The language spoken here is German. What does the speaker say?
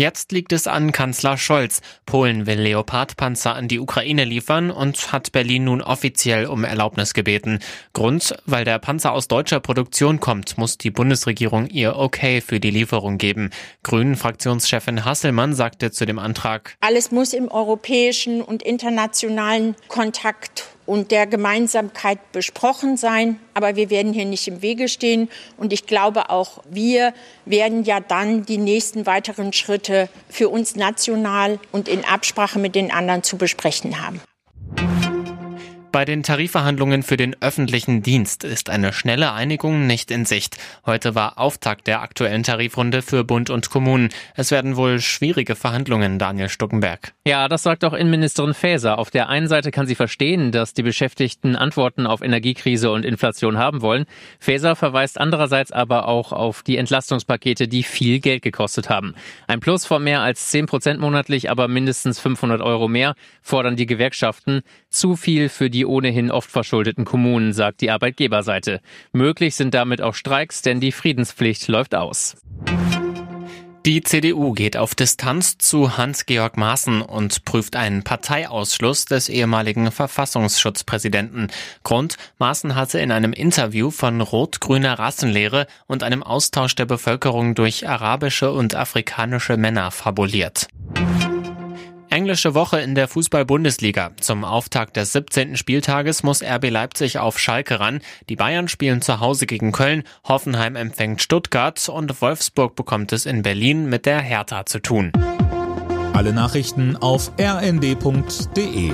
Jetzt liegt es an Kanzler Scholz. Polen will Leopardpanzer an die Ukraine liefern und hat Berlin nun offiziell um Erlaubnis gebeten. Grund, weil der Panzer aus deutscher Produktion kommt, muss die Bundesregierung ihr Okay für die Lieferung geben. Grünen-Fraktionschefin Hasselmann sagte zu dem Antrag, Alles muss im europäischen und internationalen Kontakt und der Gemeinsamkeit besprochen sein. Aber wir werden hier nicht im Wege stehen. Und ich glaube, auch wir werden ja dann die nächsten weiteren Schritte für uns national und in Absprache mit den anderen zu besprechen haben. Bei den Tarifverhandlungen für den öffentlichen Dienst ist eine schnelle Einigung nicht in Sicht. Heute war Auftakt der aktuellen Tarifrunde für Bund und Kommunen. Es werden wohl schwierige Verhandlungen, Daniel Stuckenberg. Ja, das sagt auch Innenministerin Faeser. Auf der einen Seite kann sie verstehen, dass die Beschäftigten Antworten auf Energiekrise und Inflation haben wollen. Faeser verweist andererseits aber auch auf die Entlastungspakete, die viel Geld gekostet haben. Ein Plus von mehr als 10 Prozent monatlich, aber mindestens 500 Euro mehr fordern die Gewerkschaften. Zu viel für die die ohnehin oft verschuldeten Kommunen, sagt die Arbeitgeberseite. Möglich sind damit auch Streiks, denn die Friedenspflicht läuft aus. Die CDU geht auf Distanz zu Hans-Georg Maaßen und prüft einen Parteiausschluss des ehemaligen Verfassungsschutzpräsidenten. Grund, Maaßen hatte in einem Interview von rot-grüner Rassenlehre und einem Austausch der Bevölkerung durch arabische und afrikanische Männer fabuliert. Englische Woche in der Fußball-Bundesliga. Zum Auftakt des 17. Spieltages muss RB Leipzig auf Schalke ran. Die Bayern spielen zu Hause gegen Köln, Hoffenheim empfängt Stuttgart und Wolfsburg bekommt es in Berlin mit der Hertha zu tun. Alle Nachrichten auf rnd.de